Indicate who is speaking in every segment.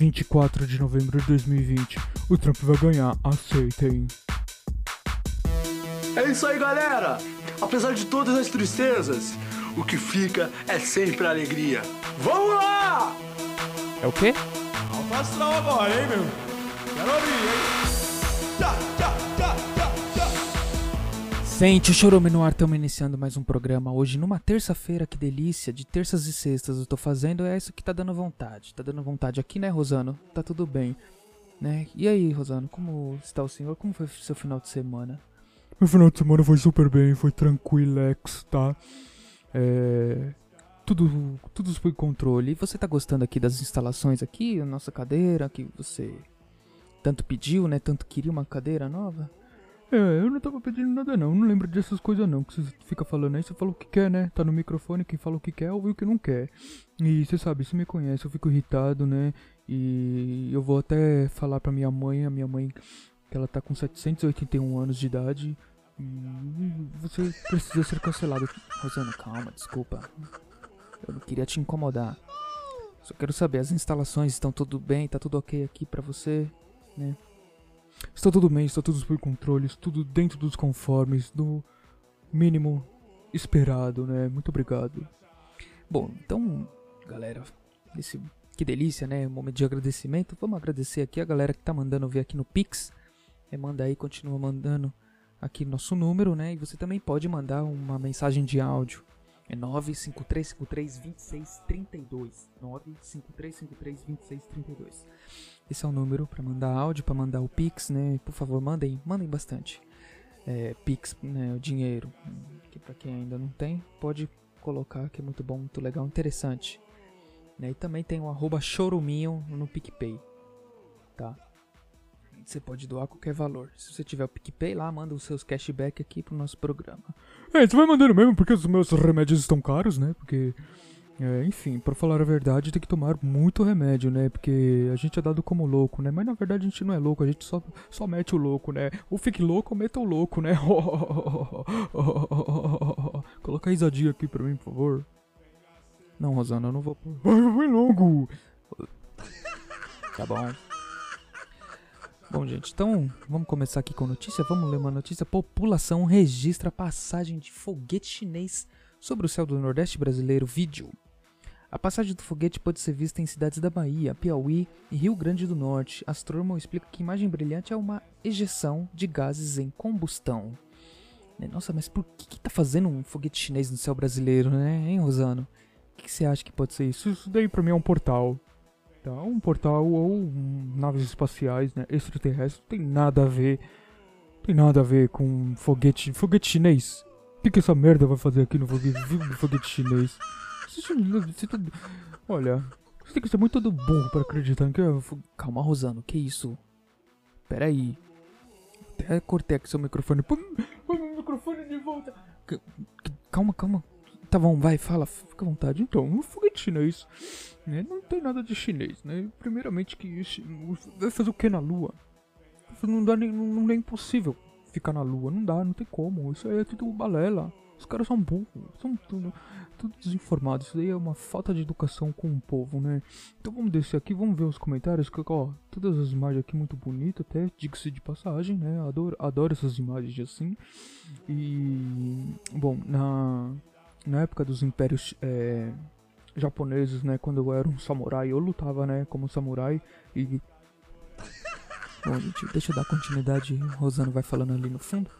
Speaker 1: 24 de novembro de 2020. O Trump vai ganhar, aceitem.
Speaker 2: É isso aí, galera! Apesar de todas as tristezas, o que fica é sempre a alegria. Vamos lá!
Speaker 1: É o quê?
Speaker 2: Astral agora, hein, meu? Quero ouvir, hein? Tchá,
Speaker 1: Sente o Chorume no ar, estamos iniciando mais um programa hoje numa terça-feira, que delícia, de terças e sextas eu tô fazendo, é isso que tá dando vontade, tá dando vontade aqui, né, Rosano? Tá tudo bem, né? E aí, Rosano, como está o senhor? Como foi seu final de semana? Meu final de semana foi super bem, foi tranquilex, tá? É... Tudo, tudo sob controle. E você tá gostando aqui das instalações aqui, a nossa cadeira, que você tanto pediu, né? Tanto queria uma cadeira nova? É, eu não tava pedindo nada não, não lembro dessas coisas não, que você fica falando aí, você fala o que quer, né? Tá no microfone, quem fala o que quer, ouve o que não quer. E você sabe, você me conhece, eu fico irritado, né? E eu vou até falar pra minha mãe, a minha mãe, que ela tá com 781 anos de idade. Você precisa ser cancelado. Rosana, calma, desculpa. Eu não queria te incomodar. Só quero saber, as instalações estão tudo bem, tá tudo ok aqui pra você, né? Está tudo bem, está tudo sob controle, tudo dentro dos conformes, do mínimo esperado, né? Muito obrigado. Bom, então, galera, esse, que delícia, né? Um momento de agradecimento. Vamos agradecer aqui a galera que tá mandando ver aqui no Pix. É, manda aí, continua mandando aqui nosso número, né? E você também pode mandar uma mensagem de áudio. É 953532632. 953532632. Esse é o número para mandar áudio, para mandar o Pix, né? Por favor, mandem, mandem bastante. É, Pix, né, o dinheiro, que para quem ainda não tem, pode colocar, que é muito bom, muito legal, interessante. Né? E também tem o arroba choruminho no PicPay, tá? Você pode doar qualquer valor. Se você tiver o PicPay lá, manda os seus cashback aqui pro nosso programa. É, você vai mandando mesmo, porque os meus remédios estão caros, né? Porque é, enfim, pra falar a verdade, tem que tomar muito remédio, né? Porque a gente é dado como louco, né? Mas na verdade a gente não é louco, a gente só, só mete o louco, né? Ou fique louco ou meta o louco, né? Coloca a risadinha aqui pra mim, por favor. Não, Rosana, eu não vou. Ai, vai logo! Tá bom. Bom, gente, então vamos começar aqui com notícia. Vamos ler uma notícia. População registra passagem de foguete chinês sobre o céu do Nordeste brasileiro. Vídeo. A passagem do foguete pode ser vista em cidades da Bahia, Piauí e Rio Grande do Norte. Astrônomo explica que imagem brilhante é uma ejeção de gases em combustão. Né, Nossa, mas por que, que tá fazendo um foguete chinês no céu brasileiro, né, hein, Rosano? O que, que você acha que pode ser isso? Isso daí pra mim é um portal. Tá? Um portal ou naves espaciais, né? Extraterrestres. Tem nada a ver. Tem nada a ver com foguete. Foguete chinês. O que, que essa merda vai fazer aqui no foguete, foguete chinês? Você tá- Olha, você tem que ser muito todo burro pra acreditar que. é Calma, Rosano, que isso? Pera aí. Até cortei aqui seu microfone. Põe meu microfone de volta. Calma, calma. Tá bom, vai, fala, fica à vontade. Então, um foguete chinês. Né? Não tem nada de chinês, né? Primeiramente que esse- o- vai fazer o que na lua? Não dá nem, não, não é impossível ficar na lua, não dá, não tem como. Isso aí é tudo balela. Os caras são burros, são tudo, tudo desinformados. Isso daí é uma falta de educação com o povo, né? Então vamos descer aqui, vamos ver os comentários. Que, ó, todas as imagens aqui muito bonitas, até diga-se de passagem, né? Adoro, adoro essas imagens assim. E. Bom, na, na época dos impérios é, japoneses, né? Quando eu era um samurai, eu lutava, né? Como samurai e. Bom, gente, deixa eu dar continuidade. Rosano vai falando ali no fundo.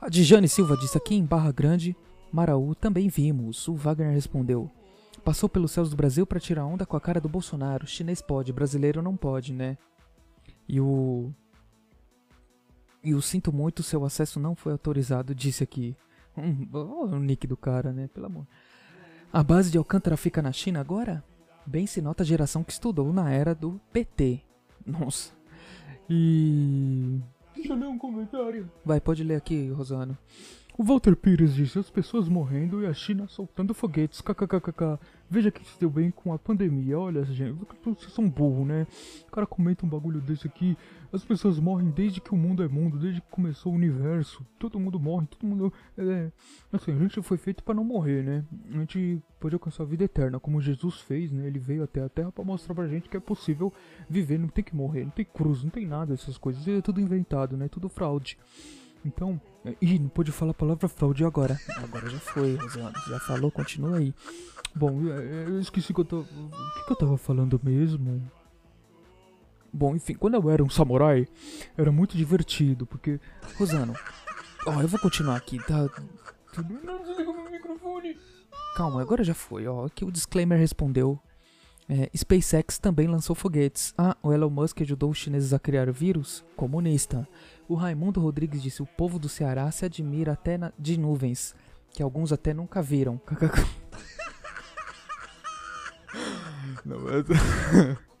Speaker 1: A Dijane Silva disse aqui em Barra Grande, Maraú, também vimos. O Wagner respondeu. Passou pelos céus do Brasil pra tirar onda com a cara do Bolsonaro. Chinês pode, brasileiro não pode, né? E o. E o sinto muito, seu acesso não foi autorizado, disse aqui. Hum, ó o nick do cara, né? Pelo amor. A base de Alcântara fica na China agora? Bem se nota a geração que estudou na era do PT. Nossa. E. Deixa eu ler um comentário. Vai, pode ler aqui, Rosano. O Walter Pires disse: as pessoas morrendo e a China soltando foguetes. KKKKK. Veja que se deu bem com a pandemia. Olha, gente, vocês são burros, né? O cara comenta um bagulho desse aqui. As pessoas morrem desde que o mundo é mundo, desde que começou o universo. Todo mundo morre, todo mundo. É, assim, a gente foi feito para não morrer, né? A gente pode alcançar a vida eterna, como Jesus fez, né? Ele veio até a Terra para mostrar pra gente que é possível viver, não tem que morrer, não tem cruz, não tem nada dessas coisas. É tudo inventado, né? Tudo fraude. Então, ih, não pode falar a palavra fraude agora. Agora já foi, Rosana. Já falou, continua aí. Bom, eu esqueci que eu tô. O que, que eu tava falando mesmo? Bom, enfim, quando eu era um samurai, era muito divertido, porque. Rosano, ó, eu vou continuar aqui, tá? Não desliga meu microfone. Calma, agora já foi, ó. Aqui o disclaimer respondeu. É, SpaceX também lançou foguetes. Ah, o Elon Musk ajudou os chineses a criar vírus? Comunista. O Raimundo Rodrigues disse: O povo do Ceará se admira até na, de nuvens, que alguns até nunca viram.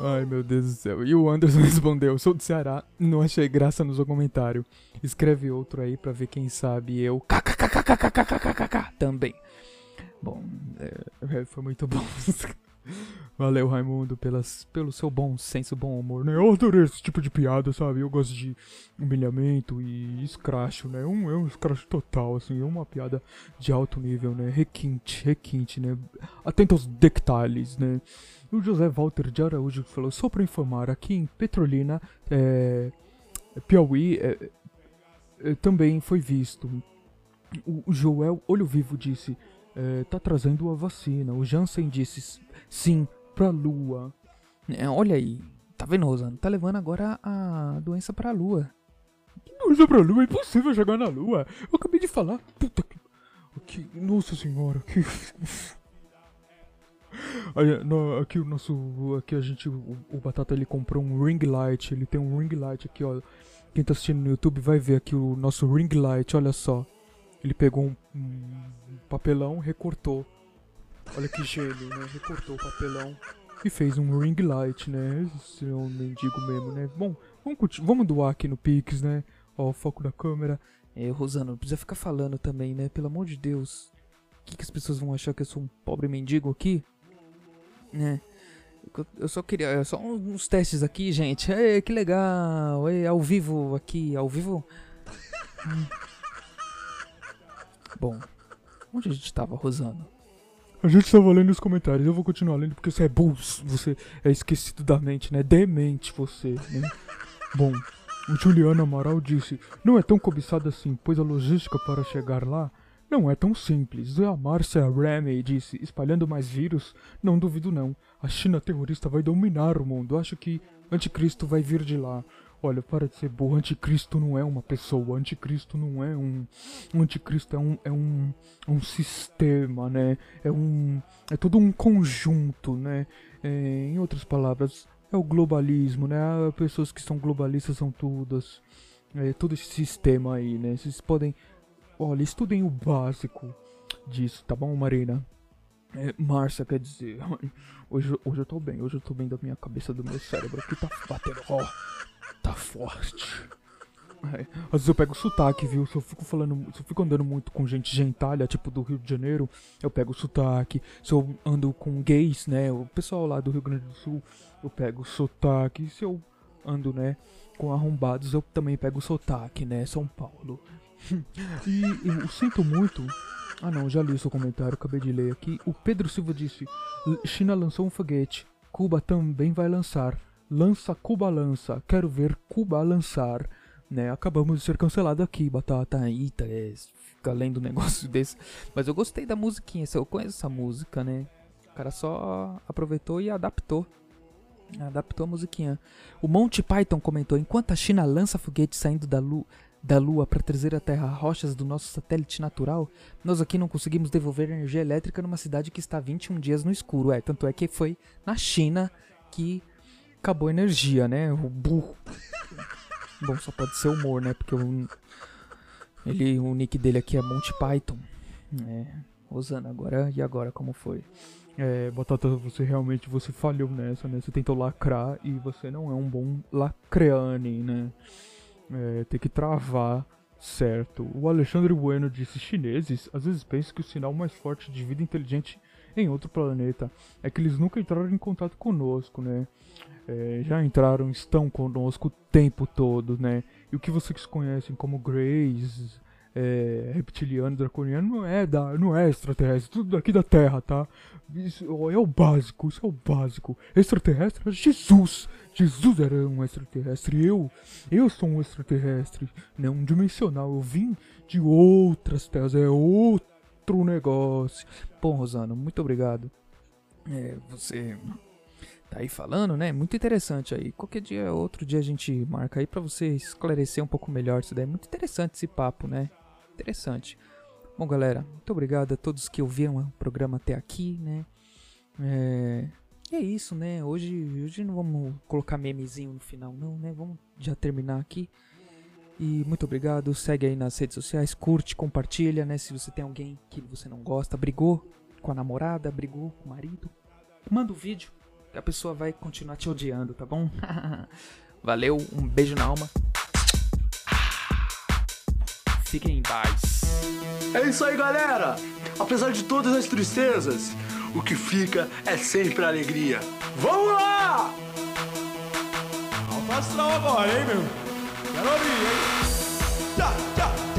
Speaker 1: Ai meu Deus do céu. E o Anderson respondeu: Sou do Ceará, não achei graça no seu comentário. Escreve outro aí pra ver quem sabe eu. Também. Bom, é, foi muito bom. Valeu, Raimundo, pelas, pelo seu bom senso, bom humor, né? Eu adorei esse tipo de piada, sabe? Eu gosto de humilhamento e escracho, né? Um, é um escracho total, assim, é uma piada de alto nível, né? Requinte, requinte, né? Atento aos detalhes, né? O José Walter de Araújo falou, só pra informar, aqui em Petrolina, é, Piauí, é, é, também foi visto. O, o Joel Olho Vivo disse é, tá trazendo a vacina. O Jansen disse sim pra lua. É, olha aí, tá vendo, Rosana? Tá levando agora a doença pra lua. Que doença pra lua? É impossível chegar na lua. Eu acabei de falar. Puta que. que nossa senhora, que. Aí, no, aqui o nosso. Aqui a gente. O, o, Batata ele comprou um ring light. Ele tem um ring light aqui, ó. Quem tá assistindo no YouTube vai ver aqui o nosso ring light, olha só. Ele pegou um, um papelão, recortou. Olha que gênio, né? Recortou o papelão e fez um ring light, né? Esse é um mendigo mesmo, né? Bom, vamos, vamos doar aqui no Pix, né? Ó, o foco da câmera. É, Rosana, não precisa ficar falando também, né? Pelo amor de Deus. O que, que as pessoas vão achar que eu sou um pobre mendigo aqui? Né? Eu só queria. É só uns testes aqui, gente. Ei, que legal. Ei, ao vivo aqui, ao vivo. Hum. Bom, onde a gente tava, Rosana? A gente tava lendo os comentários, eu vou continuar lendo porque você é burro, você é esquecido da mente, né? Demente você, né? Bom, o Juliano Amaral disse: Não é tão cobiçado assim, pois a logística para chegar lá não é tão simples. E a Márcia Ramey disse: Espalhando mais vírus? Não duvido não. A China terrorista vai dominar o mundo. Acho que Anticristo vai vir de lá. Olha, para de ser burro, anticristo não é uma pessoa, anticristo não é um. Anticristo é um, é um, um sistema, né? É um. É todo um conjunto, né? É, em outras palavras, é o globalismo, né? As pessoas que são globalistas são todas. É, todo esse sistema aí, né? Vocês podem. Olha, estudem o básico disso, tá bom, Marina? É, quer dizer, hoje, hoje eu tô bem, hoje eu tô bem da minha cabeça, do meu cérebro, aqui tá batendo, ó, tá forte. É, às vezes eu pego sotaque, viu? Se eu fico falando, se eu fico andando muito com gente gentalha, tipo do Rio de Janeiro, eu pego sotaque. Se eu ando com gays, né? O pessoal lá do Rio Grande do Sul, eu pego sotaque. Se eu ando, né, com arrombados, eu também pego sotaque, né? São Paulo. e eu sinto muito. Ah não, já li o seu comentário, acabei de ler aqui. O Pedro Silva disse: China lançou um foguete. Cuba também vai lançar. Lança Cuba lança. Quero ver Cuba lançar. Né, acabamos de ser cancelado aqui, Batata. Eita, é, fica lendo um negócio desse. Mas eu gostei da musiquinha, eu conheço essa música, né? O cara só aproveitou e adaptou. Adaptou a musiquinha. O Monty Python comentou: enquanto a China lança foguetes saindo da, lu da Lua para trazer à Terra rochas do nosso satélite natural, nós aqui não conseguimos devolver energia elétrica numa cidade que está 21 dias no escuro. É, tanto é que foi na China que acabou a energia, né? O burro. Bom, só pode ser humor, né? Porque o, ele, o nick dele aqui é Monty Python. É, Rosana, agora e agora como foi? É, Batata, você realmente você falhou nessa, né? Você tentou lacrar e você não é um bom lacreane, né? É, tem que travar Certo. O Alexandre Bueno disse: chineses às vezes pensam que o sinal mais forte de vida inteligente em outro planeta é que eles nunca entraram em contato conosco, né? É, já entraram, estão conosco o tempo todo, né? E o que vocês conhecem como Greys, é, reptiliano, draconiano, não é, da, não é extraterrestre, tudo daqui da Terra, tá? Isso é o básico, isso é o básico. Extraterrestre é Jesus. Jesus era um extraterrestre. Eu, eu sou um extraterrestre, né? Um dimensional. Eu vim de outras terras, é outro negócio. Bom, Rosana, muito obrigado. É, você tá aí falando, né? Muito interessante aí. Qualquer dia, outro dia a gente marca aí para você esclarecer um pouco melhor isso daí. Muito interessante esse papo, né? Interessante. Bom, galera, muito obrigado a todos que ouviram o programa até aqui, né? É, é isso, né? Hoje, hoje não vamos colocar memezinho no final, não, né? Vamos já terminar aqui. E muito obrigado. Segue aí nas redes sociais, curte, compartilha, né? Se você tem alguém que você não gosta, brigou com a namorada, brigou com o marido, manda o um vídeo que a pessoa vai continuar te odiando, tá bom? Valeu, um beijo na alma. Fiquem em paz.
Speaker 2: É isso aí, galera! Apesar de todas as tristezas, o que fica é sempre alegria. Vamos lá!
Speaker 3: Alto agora, hein, meu? Melody. Yeah. Yeah, yeah.